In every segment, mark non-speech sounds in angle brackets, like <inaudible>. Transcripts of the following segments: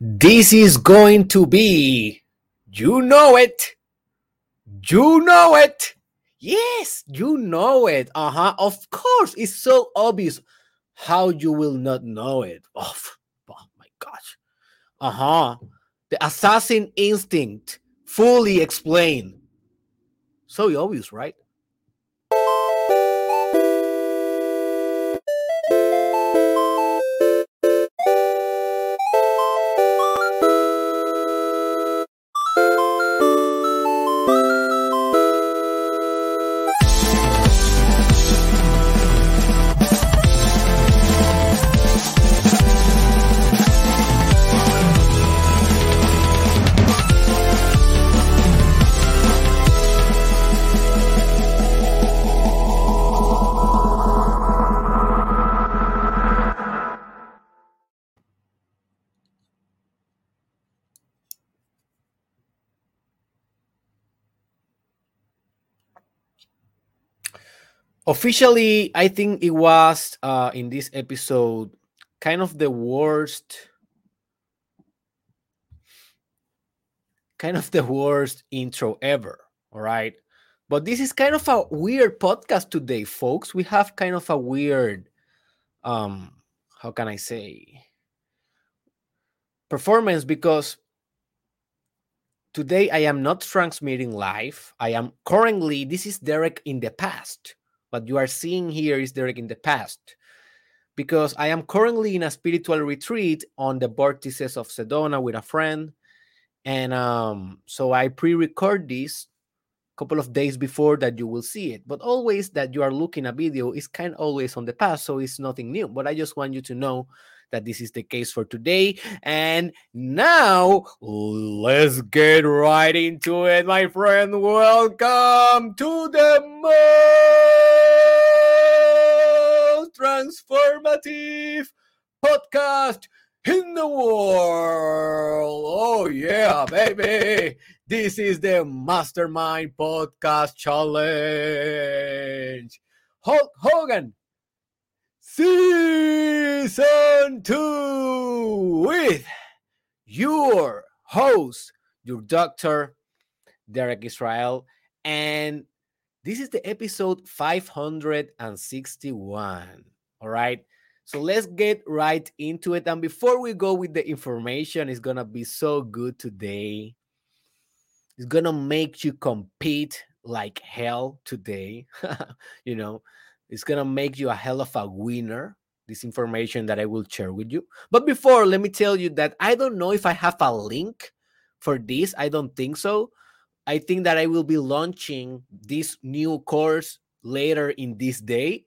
This is going to be, you know it, you know it. Yes, you know it. Uh huh. Of course, it's so obvious. How you will not know it? Oh, oh my gosh. Uh huh. The assassin instinct fully explained. So obvious, right? Officially i think it was uh in this episode kind of the worst kind of the worst intro ever all right? But this is kind of a weird podcast today folks. We have kind of a weird um how can i say performance because today i am not transmitting live. I am currently this is derek in the past what you are seeing here is Derek in the past. Because I am currently in a spiritual retreat on the vortices of Sedona with a friend. And um, so I pre record this a couple of days before that you will see it. But always that you are looking a video is kind of always on the past. So it's nothing new. But I just want you to know that this is the case for today. And now let's get right into it, my friend. Welcome to the most transformative podcast in the world. Oh, yeah, baby. This is the Mastermind Podcast Challenge. Hulk Hogan Season 2 with your host, your doctor, Derek Israel. And this is the episode 561. All right. So let's get right into it. And before we go with the information, it's going to be so good today. It's going to make you compete like hell today. <laughs> you know, it's going to make you a hell of a winner. This information that I will share with you. But before, let me tell you that I don't know if I have a link for this. I don't think so. I think that I will be launching this new course later in this day,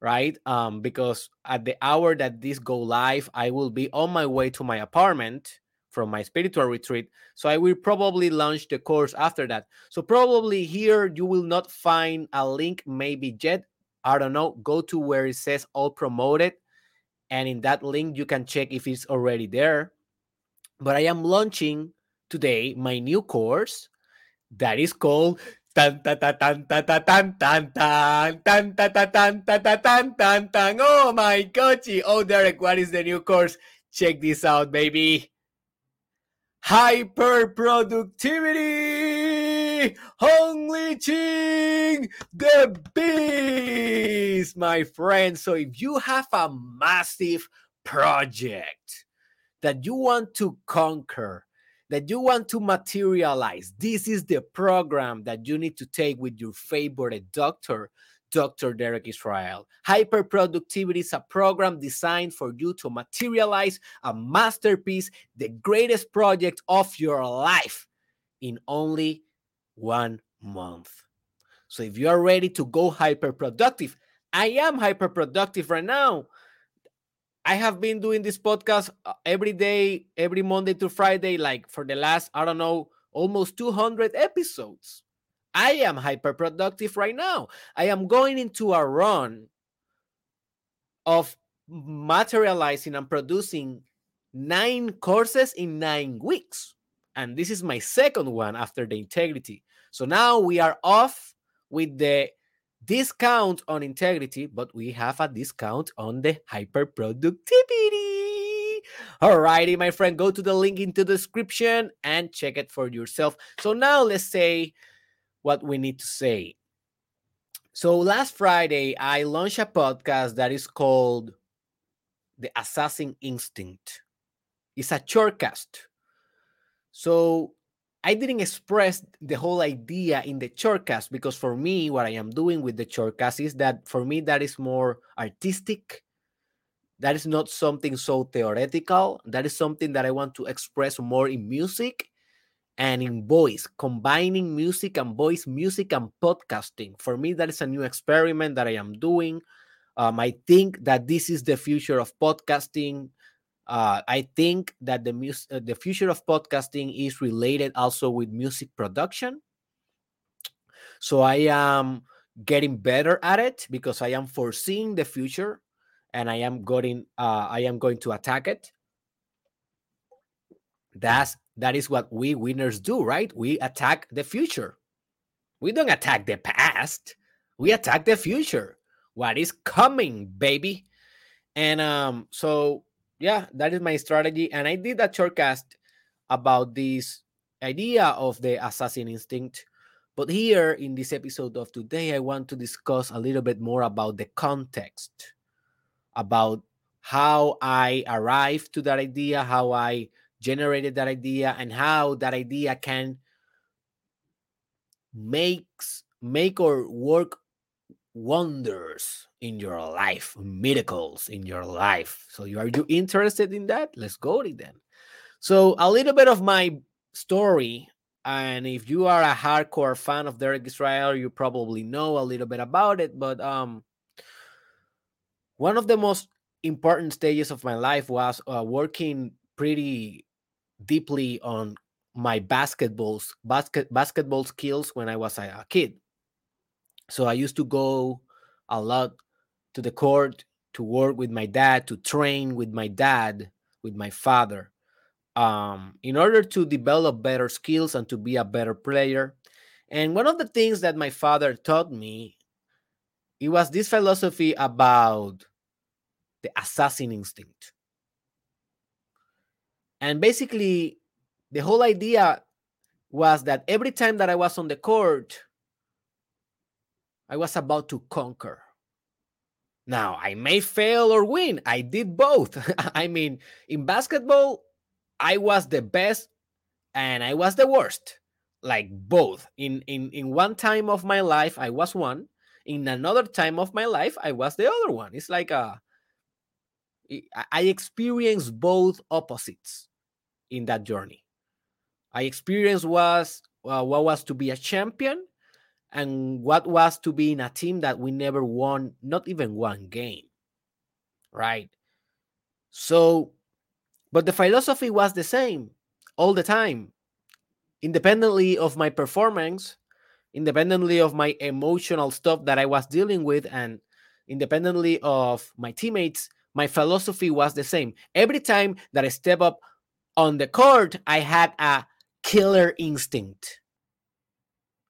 right? Um, because at the hour that this go live, I will be on my way to my apartment from my spiritual retreat. So I will probably launch the course after that. So probably here you will not find a link maybe yet. I don't know, go to where it says all promoted. And in that link, you can check if it's already there. But I am launching today my new course that is called tan tan tan tan tan tan tan tan tan tan tan tan tan tan tan Oh my gosh! Oh Derek, what is the new course? Check this out, baby. Hyper productivity, unleashing the beast, my friend. So if you have a massive project that you want to conquer, that you want to materialize, this is the program that you need to take with your favorite doctor, Dr. Derek Israel. Hyperproductivity is a program designed for you to materialize a masterpiece, the greatest project of your life in only one month. So if you are ready to go hyperproductive, I am hyperproductive right now. I have been doing this podcast uh, every day, every Monday to Friday, like for the last, I don't know, almost 200 episodes. I am hyper productive right now. I am going into a run of materializing and producing nine courses in nine weeks. And this is my second one after the integrity. So now we are off with the discount on integrity, but we have a discount on the hyper productivity. Alrighty, my friend, go to the link into the description and check it for yourself. So now let's say what we need to say. So last Friday, I launched a podcast that is called The Assassin Instinct. It's a shortcast. So I didn't express the whole idea in the shortcast because for me, what I am doing with the shortcast is that for me, that is more artistic. That is not something so theoretical. That is something that I want to express more in music and in voice, combining music and voice, music and podcasting. For me, that is a new experiment that I am doing. Um, I think that this is the future of podcasting. Uh, I think that the mus- uh, the future of podcasting is related also with music production. So I am getting better at it because I am foreseeing the future, and I am going uh, I am going to attack it. That's that is what we winners do, right? We attack the future. We don't attack the past. We attack the future. What is coming, baby? And um, so yeah, that is my strategy. And I did a shortcast about this idea of the assassin instinct. But here in this episode of today, I want to discuss a little bit more about the context, about how I arrived to that idea, how I generated that idea and how that idea can makes make or work wonders in your life miracles in your life. So you are you interested in that? Let's go to then so a little bit of my story and if you are a hardcore fan of derek israel you probably know a little bit about it but um one of the most important stages of my life was uh, working pretty deeply on my basketballs basket basketball skills when I was a, a kid. So I used to go a lot to the court to work with my dad, to train with my dad, with my father, um, in order to develop better skills and to be a better player. And one of the things that my father taught me, it was this philosophy about the assassin instinct. And basically, the whole idea was that every time that I was on the court, I was about to conquer. Now, I may fail or win. I did both. <laughs> I mean, in basketball, I was the best and I was the worst. Like both. In in in one time of my life, I was one. In another time of my life, I was the other one. It's like a I experienced both opposites in that journey. I experienced was uh, what was to be a champion and what was to be in a team that we never won, not even one game. Right. So, but the philosophy was the same all the time, independently of my performance, independently of my emotional stuff that I was dealing with, and independently of my teammates, my philosophy was the same. Every time that I step up on the court, I had a killer instinct,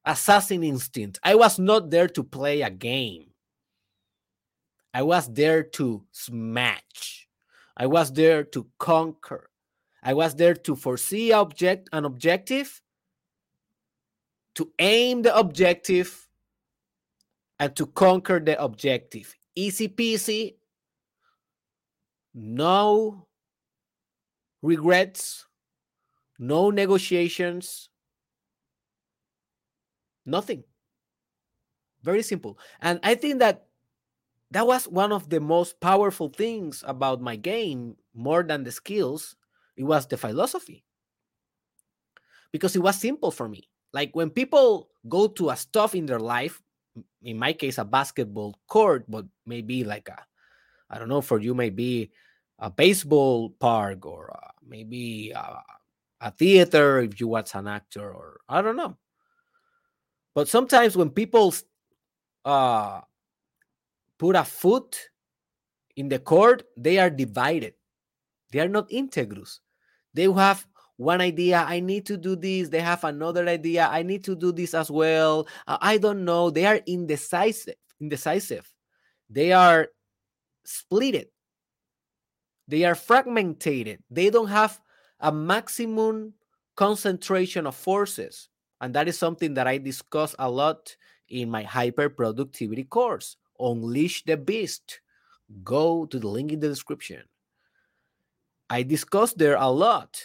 assassin instinct. I was not there to play a game. I was there to smash. I was there to conquer. I was there to foresee object an objective, to aim the objective, and to conquer the objective. Easy peasy. No regrets, no negotiations, nothing. Very simple. And I think that that was one of the most powerful things about my game, more than the skills. It was the philosophy. Because it was simple for me. Like when people go to a stuff in their life, in my case, a basketball court, but maybe like a, I don't know, for you, maybe a baseball park or uh, maybe a, a theater if you watch an actor or I don't know. But sometimes when people uh, put a foot in the court, they are divided. They are not integrous. They have one idea, I need to do this. They have another idea, I need to do this as well. Uh, I don't know. They are indecisive. Indecisive. They are splitted They are fragmented. They don't have a maximum concentration of forces. And that is something that I discuss a lot in my hyper productivity course, Unleash the Beast. Go to the link in the description. I discuss there a lot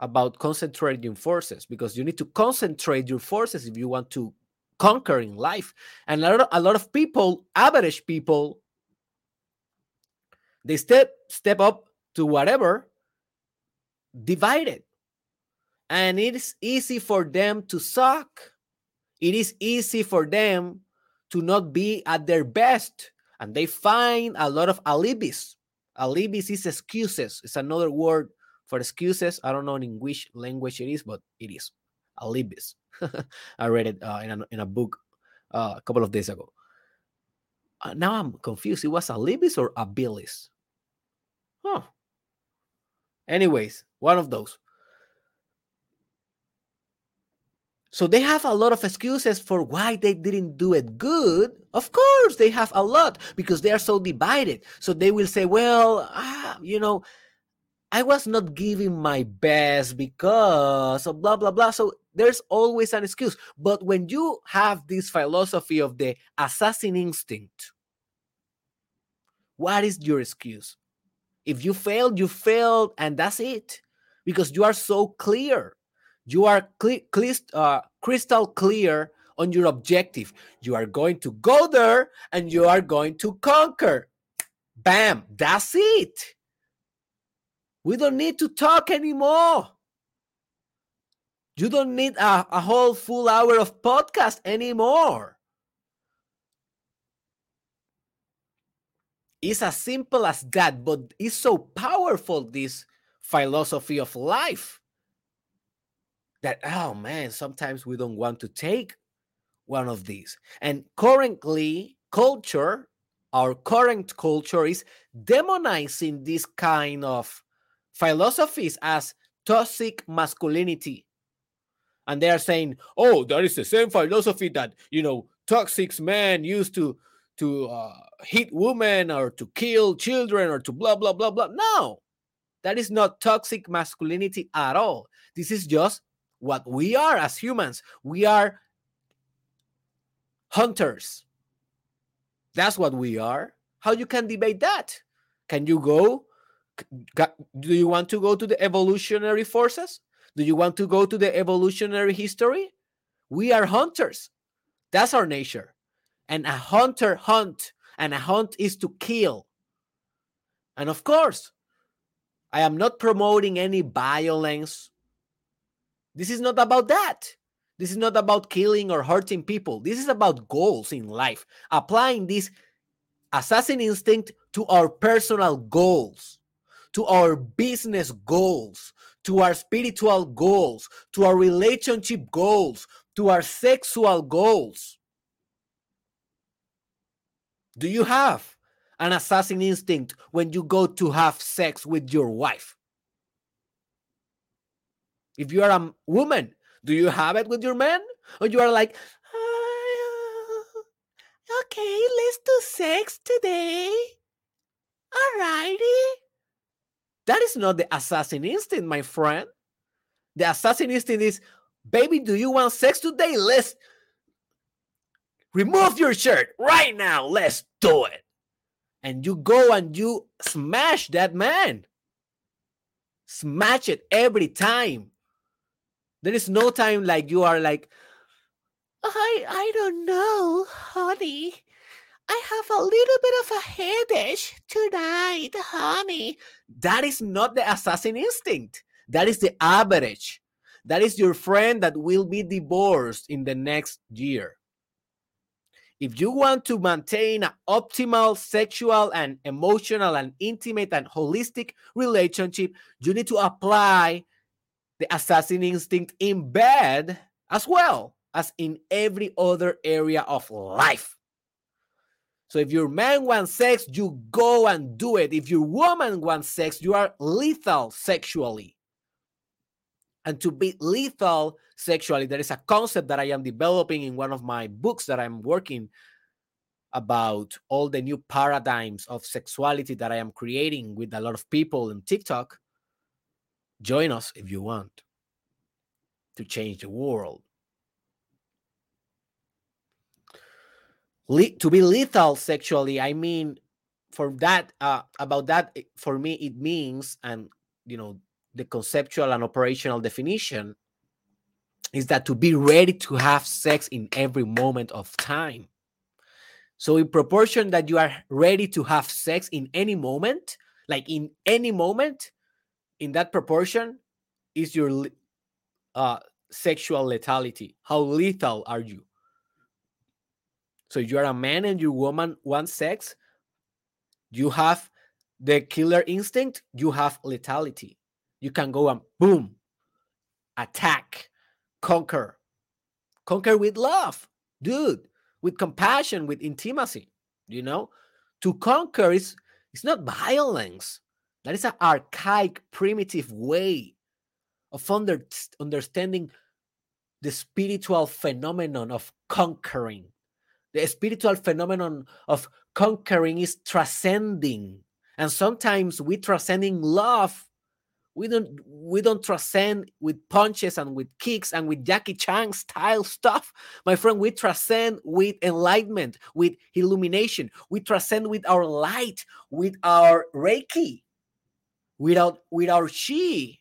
about concentrating forces because you need to concentrate your forces if you want to conquer in life. And a lot of, a lot of people, average people, they step step up to whatever divided. And it is easy for them to suck. It is easy for them to not be at their best. And they find a lot of alibis. Alibis is excuses. It's another word for excuses. I don't know in which language it is, but it is alibis. <laughs> I read it uh, in, a, in a book uh, a couple of days ago. Uh, now I'm confused. It was alibis or abilis? Huh. Anyways, one of those. So they have a lot of excuses for why they didn't do it good. Of course, they have a lot because they are so divided. So they will say, well, ah, you know, I was not giving my best because of blah, blah, blah. So there's always an excuse. But when you have this philosophy of the assassin instinct, what is your excuse? If you failed, you failed, and that's it. Because you are so clear. You are cl- cl- uh, crystal clear on your objective. You are going to go there and you are going to conquer. Bam, that's it. We don't need to talk anymore. You don't need a, a whole full hour of podcast anymore. It's as simple as that, but it's so powerful, this philosophy of life, that, oh man, sometimes we don't want to take one of these. And currently, culture, our current culture is demonizing this kind of philosophies as toxic masculinity. And they are saying, oh, that is the same philosophy that, you know, toxic men used to to uh, hit women or to kill children or to blah blah blah blah. No, that is not toxic masculinity at all. This is just what we are as humans. We are hunters. That's what we are. How you can debate that? Can you go do you want to go to the evolutionary forces? Do you want to go to the evolutionary history? We are hunters. That's our nature. And a hunter hunt, and a hunt is to kill. And of course, I am not promoting any violence. This is not about that. This is not about killing or hurting people. This is about goals in life, applying this assassin instinct to our personal goals to our business goals, to our spiritual goals, to our relationship goals, to our sexual goals. Do you have an assassin instinct when you go to have sex with your wife? If you are a woman, do you have it with your man? Or you are like, uh, okay, let's do sex today. All righty. That is not the assassin instinct, my friend. The assassin instinct is, baby, do you want sex today? Let's remove your shirt right now. Let's do it. And you go and you smash that man. Smash it every time. There is no time like you are like, I I don't know, honey. I have a little bit of a headache tonight, honey. That is not the assassin instinct. That is the average. That is your friend that will be divorced in the next year. If you want to maintain an optimal sexual and emotional and intimate and holistic relationship, you need to apply the assassin instinct in bed as well as in every other area of life. So if your man wants sex, you go and do it. If your woman wants sex, you are lethal sexually. And to be lethal sexually, there is a concept that I am developing in one of my books that I'm working about all the new paradigms of sexuality that I am creating with a lot of people in TikTok, join us if you want to change the world. Le- to be lethal sexually, I mean, for that, uh, about that, for me, it means, and you know, the conceptual and operational definition is that to be ready to have sex in every moment of time. So, in proportion that you are ready to have sex in any moment, like in any moment, in that proportion is your uh, sexual lethality. How lethal are you? So, you are a man and your woman want sex, you have the killer instinct, you have lethality. You can go and boom, attack conquer. Conquer with love, dude, with compassion, with intimacy. You know, to conquer is it's not violence. That is an archaic, primitive way of under, understanding the spiritual phenomenon of conquering. The spiritual phenomenon of conquering is transcending. And sometimes we transcending love we don't we don't transcend with punches and with kicks and with Jackie Chan style stuff. My friend, we transcend with enlightenment, with illumination. We transcend with our light, with our Reiki, without with our chi,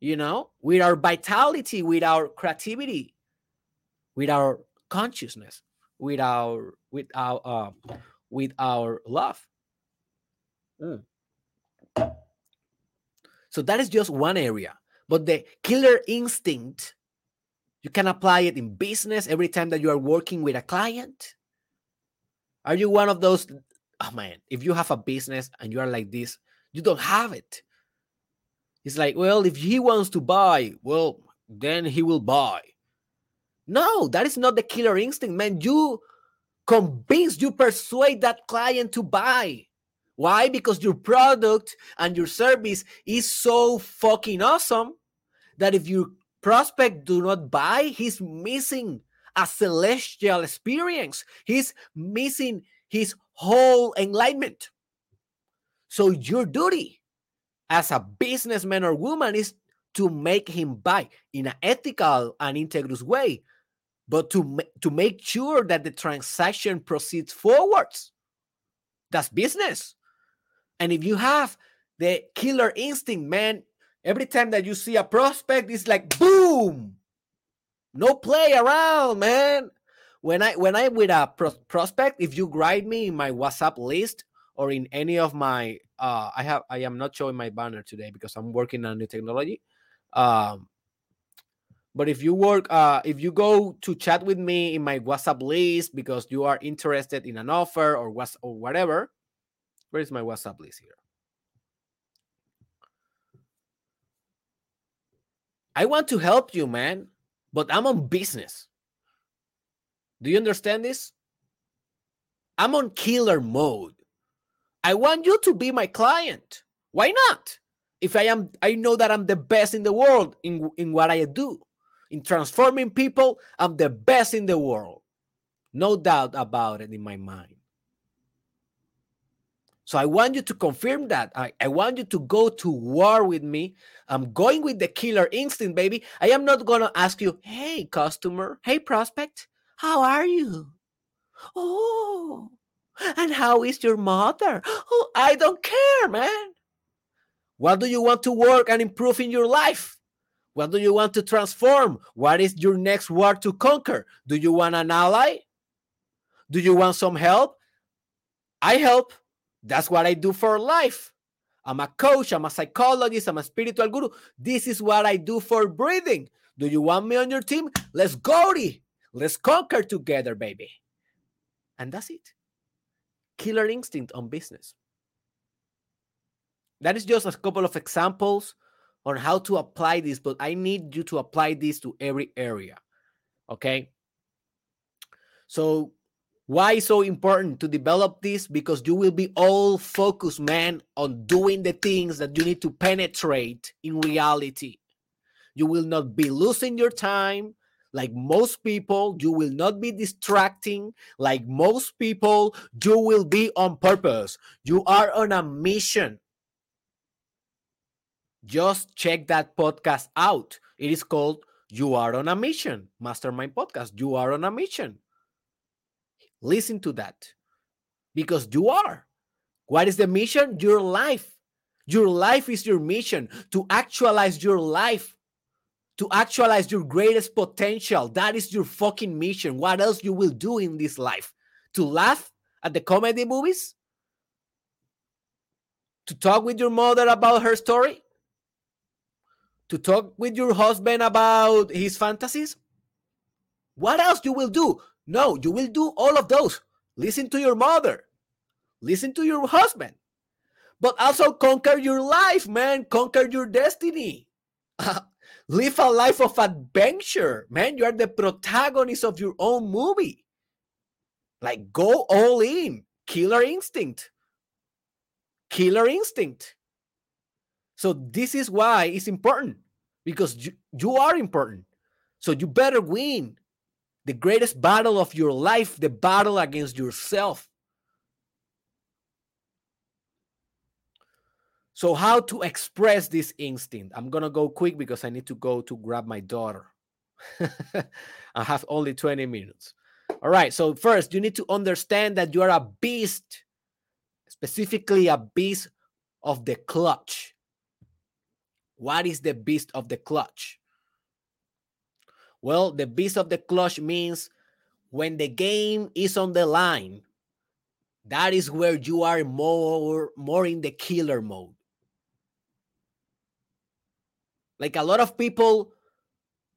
you know, with our vitality, with our creativity, with our consciousness, with our with our uh, with our love. Mm. So that is just one area. But the killer instinct, you can apply it in business every time that you are working with a client. Are you one of those? Oh man, if you have a business and you are like this, you don't have it. It's like, well, if he wants to buy, well, then he will buy. No, that is not the killer instinct, man. You convince, you persuade that client to buy. Why? Because your product and your service is so fucking awesome that if your prospect do not buy, he's missing a celestial experience. He's missing his whole enlightenment. So your duty as a businessman or woman is to make him buy in an ethical and integrous way, but to, to make sure that the transaction proceeds forwards. That's business. And if you have the killer instinct, man, every time that you see a prospect, it's like boom, no play around, man. When I when I with a pro- prospect, if you write me in my WhatsApp list or in any of my uh I have I am not showing my banner today because I'm working on new technology. Um but if you work uh if you go to chat with me in my WhatsApp list because you are interested in an offer or was or whatever, Where's my WhatsApp list here? I want to help you, man, but I'm on business. Do you understand this? I'm on killer mode. I want you to be my client. Why not? If I am, I know that I'm the best in the world in, in what I do. In transforming people, I'm the best in the world. No doubt about it in my mind. So I want you to confirm that. I, I want you to go to war with me. I'm going with the killer instinct, baby. I am not going to ask you, hey, customer, hey, prospect, how are you? Oh, and how is your mother? Oh, I don't care, man. What do you want to work and improve in your life? What do you want to transform? What is your next war to conquer? Do you want an ally? Do you want some help? I help. That's what I do for life. I'm a coach, I'm a psychologist, I'm a spiritual guru. This is what I do for breathing. Do you want me on your team? Let's go. Let's conquer together, baby. And that's it. Killer instinct on business. That is just a couple of examples on how to apply this, but I need you to apply this to every area. Okay. So why so important to develop this? Because you will be all focused, man, on doing the things that you need to penetrate in reality. You will not be losing your time like most people. You will not be distracting like most people. You will be on purpose. You are on a mission. Just check that podcast out. It is called You Are on a Mission, Mastermind Podcast. You are on a mission. Listen to that because you are. What is the mission? Your life. Your life is your mission to actualize your life, to actualize your greatest potential. That is your fucking mission. What else you will do in this life? To laugh at the comedy movies? To talk with your mother about her story? To talk with your husband about his fantasies? What else you will do? No, you will do all of those. Listen to your mother. Listen to your husband but also conquer your life, man. Conquer your destiny. <laughs> live a life of adventure, man. You are the protagonist of your own movie. Like, go all in. Killer instinct. Killer instinct. So, this is why it's important because you, you are important. So, you better win the greatest battle of your life, the battle against yourself. So, how to express this instinct? I'm gonna go quick because I need to go to grab my daughter. <laughs> I have only 20 minutes. All right. So, first, you need to understand that you are a beast, specifically a beast of the clutch. What is the beast of the clutch? Well, the beast of the clutch means when the game is on the line, that is where you are more more in the killer mode like a lot of people,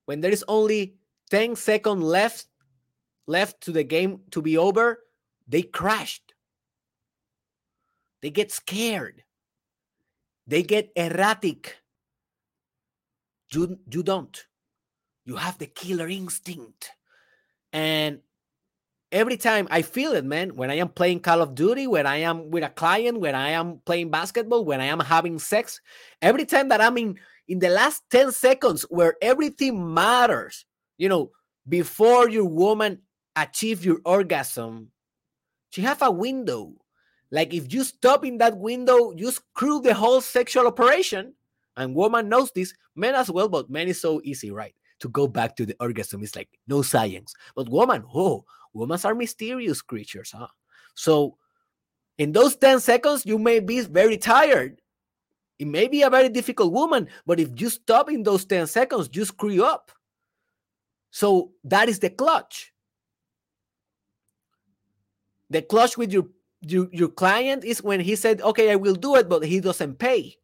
when there is only 10 seconds left left to the game to be over, they crashed. They get scared. They get erratic. You, you don't. You have the killer instinct. And every time I feel it, man, when I am playing Call of Duty, when I am with a client, when I am playing basketball, when I am having sex, every time that I'm in in the last 10 seconds where everything matters, you know, before your woman achieve your orgasm, she have a window. Like if you stop in that window, you screw the whole sexual operation. And woman knows this, men as well, but men is so easy, right? To go back to the orgasm. It's like no science. But woman, oh, women are mysterious creatures, huh? So in those 10 seconds, you may be very tired it may be a very difficult woman, but if you stop in those 10 seconds, you screw up. So that is the clutch. The clutch with your, your, your client is when he said, okay, I will do it, but he doesn't pay.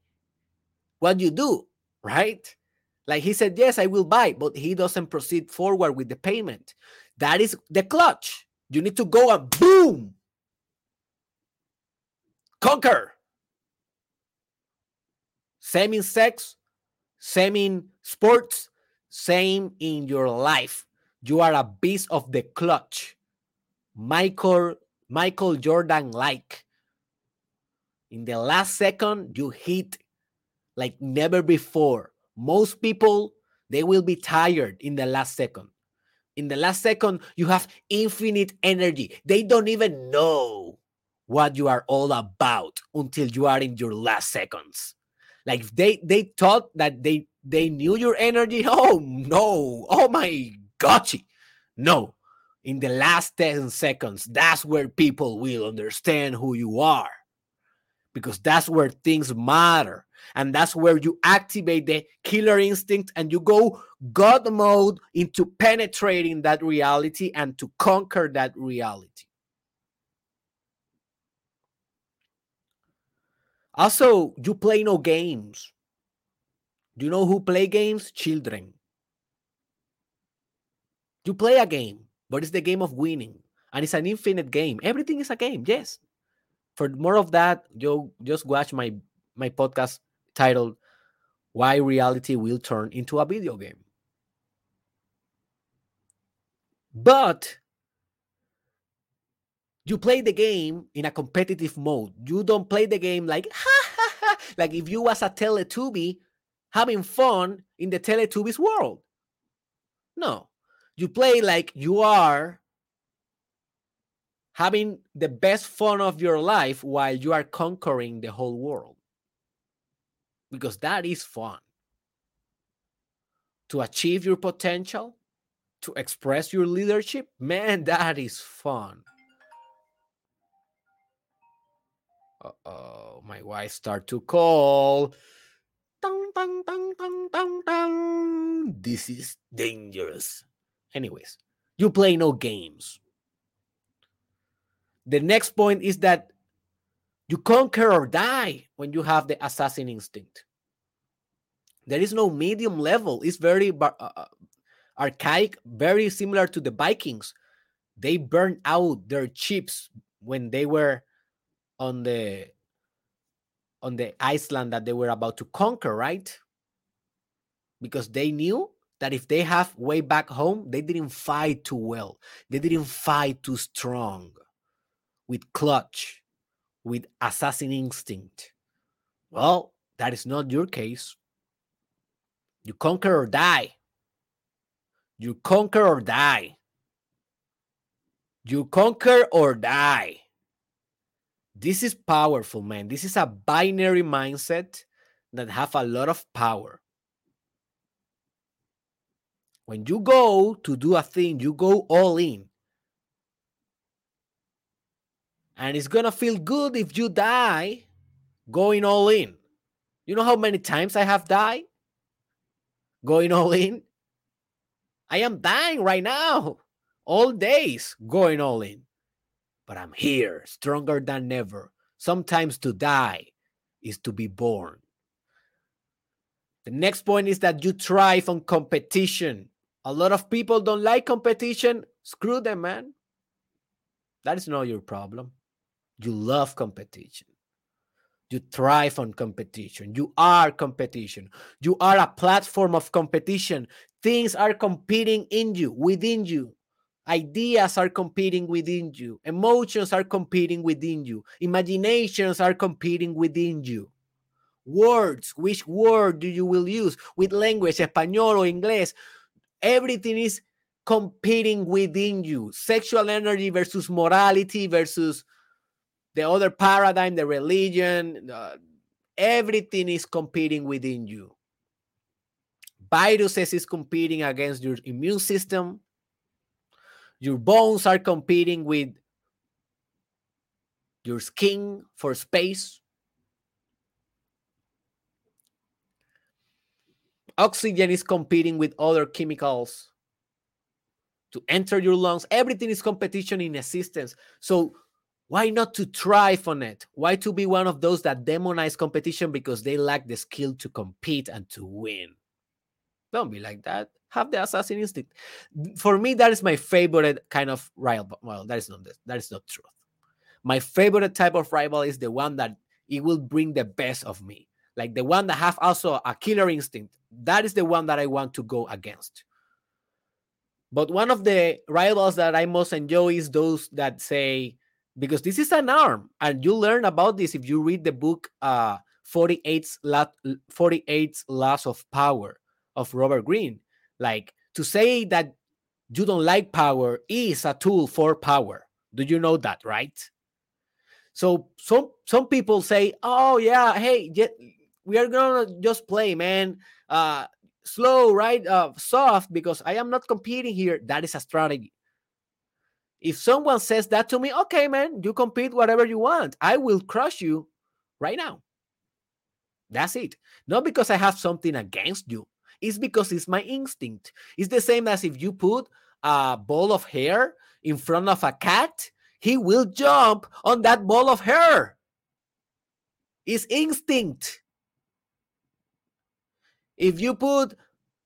What do you do, right? Like he said, yes, I will buy, but he doesn't proceed forward with the payment. That is the clutch. You need to go and boom, conquer same in sex, same in sports, same in your life. You are a beast of the clutch. Michael Michael Jordan like. In the last second, you hit like never before. Most people they will be tired in the last second. In the last second, you have infinite energy. They don't even know what you are all about until you are in your last seconds. Like they they thought that they they knew your energy. <laughs> Oh no! Oh my gotcha! No, in the last 10 seconds, that's where people will understand who you are. Because that's where things matter. And that's where you activate the killer instinct and you go God mode into penetrating that reality and to conquer that reality. Also, you play no games. Do you know who play games? Children. You play a game, but it's the game of winning. And it's an infinite game. Everything is a game, yes. For more of that, you just watch my my podcast titled Why Reality Will Turn into a Video Game. But you play the game in a competitive mode. You don't play the game like <laughs> ha ha ha, like if you was a Teletubby having fun in the Teletubbies world. No, You play like you are having the best fun of your life while you are conquering the whole world. Because that is fun. To achieve your potential, to express your leadership, man, that is fun. Oh, my wife start to call. Dun, dun, dun, dun, dun, dun. This is dangerous. Anyways, you play no games. The next point is that you conquer or die when you have the assassin instinct. There is no medium level. It's very uh, uh, archaic, very similar to the Vikings. They burned out their chips when they were on the on the Iceland that they were about to conquer, right? Because they knew that if they have way back home, they didn't fight too well. They didn't fight too strong with clutch, with assassin instinct. Well, that is not your case. You conquer or die. You conquer or die. You conquer or die. This is powerful, man. This is a binary mindset that have a lot of power. When you go to do a thing, you go all in. And it's going to feel good if you die going all in. You know how many times I have died going all in? I am dying right now, all days going all in but I'm here, stronger than ever. Sometimes to die is to be born. The next point is that you thrive on competition. A lot of people don't like competition. Screw them, man. That is not your problem. You love competition. You thrive on competition. You are competition. You are a platform of competition. Things are competing in you, within you. Ideas are competing within you. Emotions are competing within you. Imaginations are competing within you. Words, which word do you will use with language, español or inglés? Everything is competing within you. Sexual energy versus morality versus the other paradigm, the religion, uh, everything is competing within you. Viruses is competing against your immune system your bones are competing with your skin for space. Oxygen is competing with other chemicals to enter your lungs. Everything is competition in existence. So why not to thrive on it? Why to be one of those that demonize competition because they lack the skill to compete and to win? Don't be like that have the assassin instinct. For me, that is my favorite kind of rival. Well, that is not that is not truth. My favorite type of rival is the one that it will bring the best of me, like the one that have also a killer instinct. That is the one that I want to go against. But one of the rivals that I most enjoy is those that say, because this is an arm, and you learn about this if you read the book uh 48 48 Laws of Power of Robert Greene like to say that you don't like power is a tool for power. Do you know that, right? So some some people say, "Oh yeah, hey, we are gonna just play, man. Uh, slow, right? Uh, soft, because I am not competing here." That is a strategy. If someone says that to me, okay, man, you compete whatever you want. I will crush you right now. That's it. Not because I have something against you. It's because it's my instinct. It's the same as if you put a ball of hair in front of a cat, he will jump on that ball of hair. It's instinct. If you put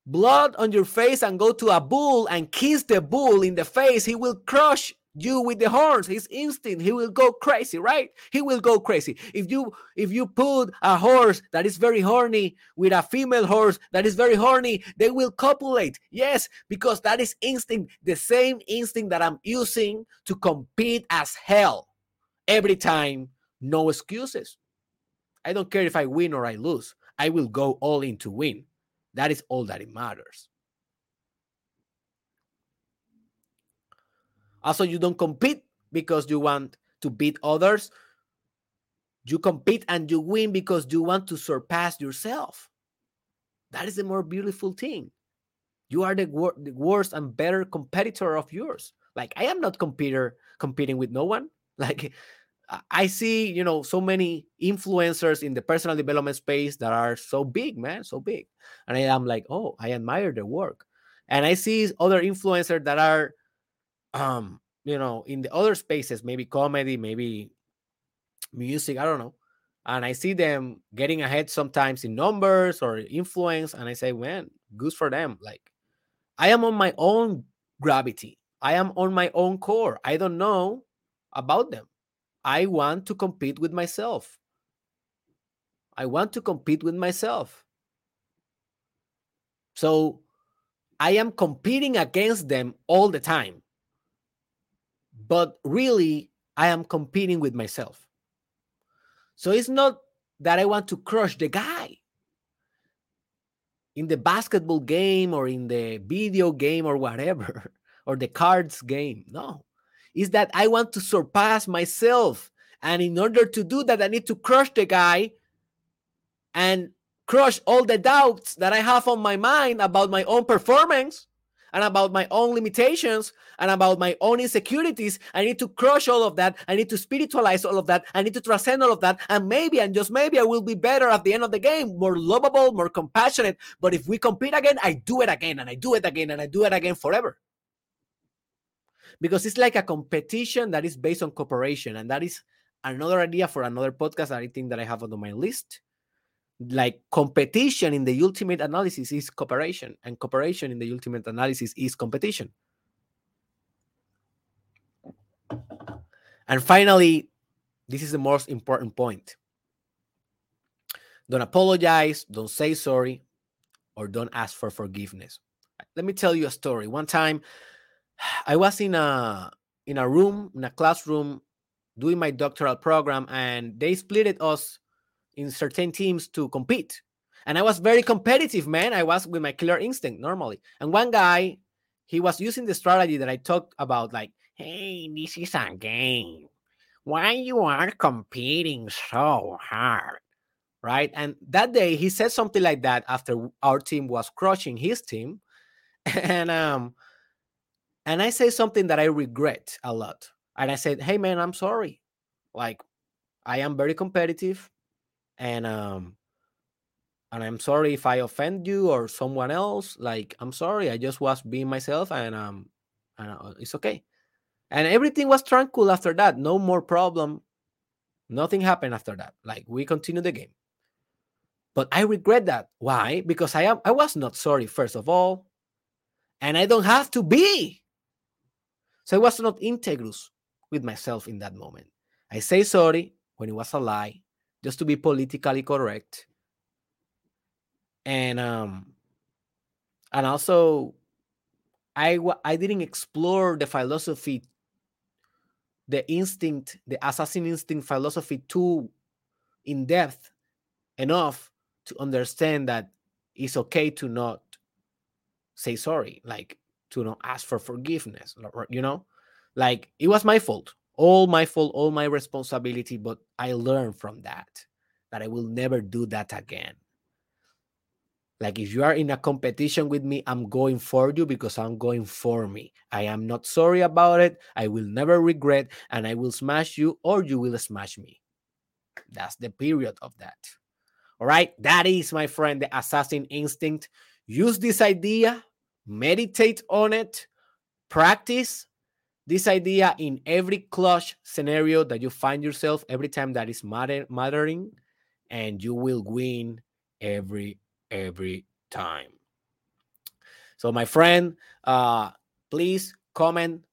blood on your face and go to a bull and kiss the bull in the face, he will crush you with the horns his instinct he will go crazy right? He will go crazy. If you if you put a horse that is very horny with a female horse that is very horny they will copulate. Yes because that is instinct the same instinct that i'm using to compete as hell every time. No excuses. I don't care if i win or i lose. I will go all in to win. That is all that it matters Also, you don't compete because you want to beat others. You compete and you win because you want to surpass yourself. That is the more beautiful thing. You are the, wor- the worst and better competitor of yours. Like I am not competer competing with no one. <laughs> Like I see, you know, so many influencers in the personal development space that are so big, man, so big. And I am like, oh, I admire their work. And I see other influencers that are um, you know, in the other spaces, maybe comedy, maybe music, I don't know. And I see them getting ahead sometimes in numbers or influence. And I say, man, good for them. Like I am on my own gravity. I am on my own core. I don't know about them. I want to compete with myself. I want to compete with myself. So I am competing against them all the time. But really, I am competing with myself. So it's not that I want to crush the guy in the basketball game or in the video game or whatever, <laughs> or the cards game. No, is that I want to surpass myself. And in order to do that, I need to crush the guy and crush all the doubts that I have on my mind about my own performance and about my own limitations and about my own insecurities. I need to crush all of that. I need to spiritualize all of that. I need to transcend all of that. And maybe, and just maybe, I will be better at the end of the game, more lovable, more compassionate. But if we compete again, I do it again and I do it again and I do it again forever. Because it's like a competition that is based on cooperation. And that is another idea for another podcast that I think that I have on my list like competition in the ultimate analysis is cooperation and cooperation in the ultimate analysis is competition. And finally this is the most important point. Don't apologize don't say sorry or don't ask for forgiveness. Let me tell you a story. One time <sighs> i was in a in a room in a classroom doing my doctoral program and they split us in certain teams to compete. And I was very competitive, man. I was with my killer instinct normally. And one guy, he was using the strategy that I talked about, like, hey, this is a game. Why you are competing so hard? Right. And that day he said something like that after our team was crushing his team. <laughs> And um, and I say something that I regret a lot. And I said, Hey man, I'm sorry. Like, I am very competitive and um and i'm sorry if i offend you or someone else like i'm sorry i just was being myself and um and uh, it's okay. And everything was tranquil after that no more problem nothing happened after that like we continue the game. But i regret that why? Because i am i was not sorry first of all and i don't have to be. So i was not integrous with myself in that moment. I say sorry when it was a lie just to be politically correct. And um and also i i didn't explore the philosophy the instinct the assassin instinct philosophy too in depth enough to understand that it's okay to not say sorry like to not ask for forgiveness you know? Like it was my fault all my fault, all my responsibility, but I learned from that that I will never do that again. Like if you are in a competition with me, I'm going for you because I'm going for me. I am not sorry about it. I will never regret, and I will smash you or you will smash me. That's the period of that. All right. That is, my friend, the assassin instinct. Use this idea, meditate on it, practice, this idea in every clutch scenario that you find yourself every time that is matter, mattering and you will win every every time. So my friend uh please comment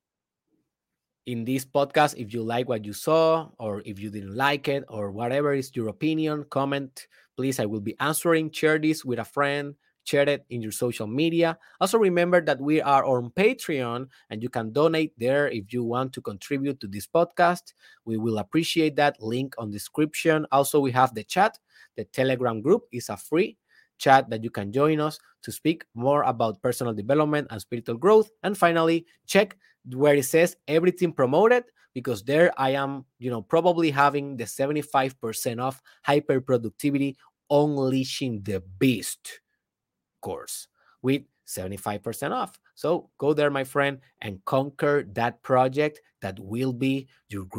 in this podcast if you like what you saw or if you didn't like it or whatever is your opinion. Comment please. I will be answering. Share this with a friend share it in your social media. Also, remember that we are on Patreon and you can donate there if you want to contribute to this podcast. We will appreciate that. Link on description. Also, we have the chat. The Telegram group is a free chat that you can join us to speak more about personal development and spiritual growth. And finally, check where it says everything promoted because there I am, you know, probably having the 75% off hyper productivity unleashing the beast course with 75% off. So go there, my friend, and conquer that project that will be your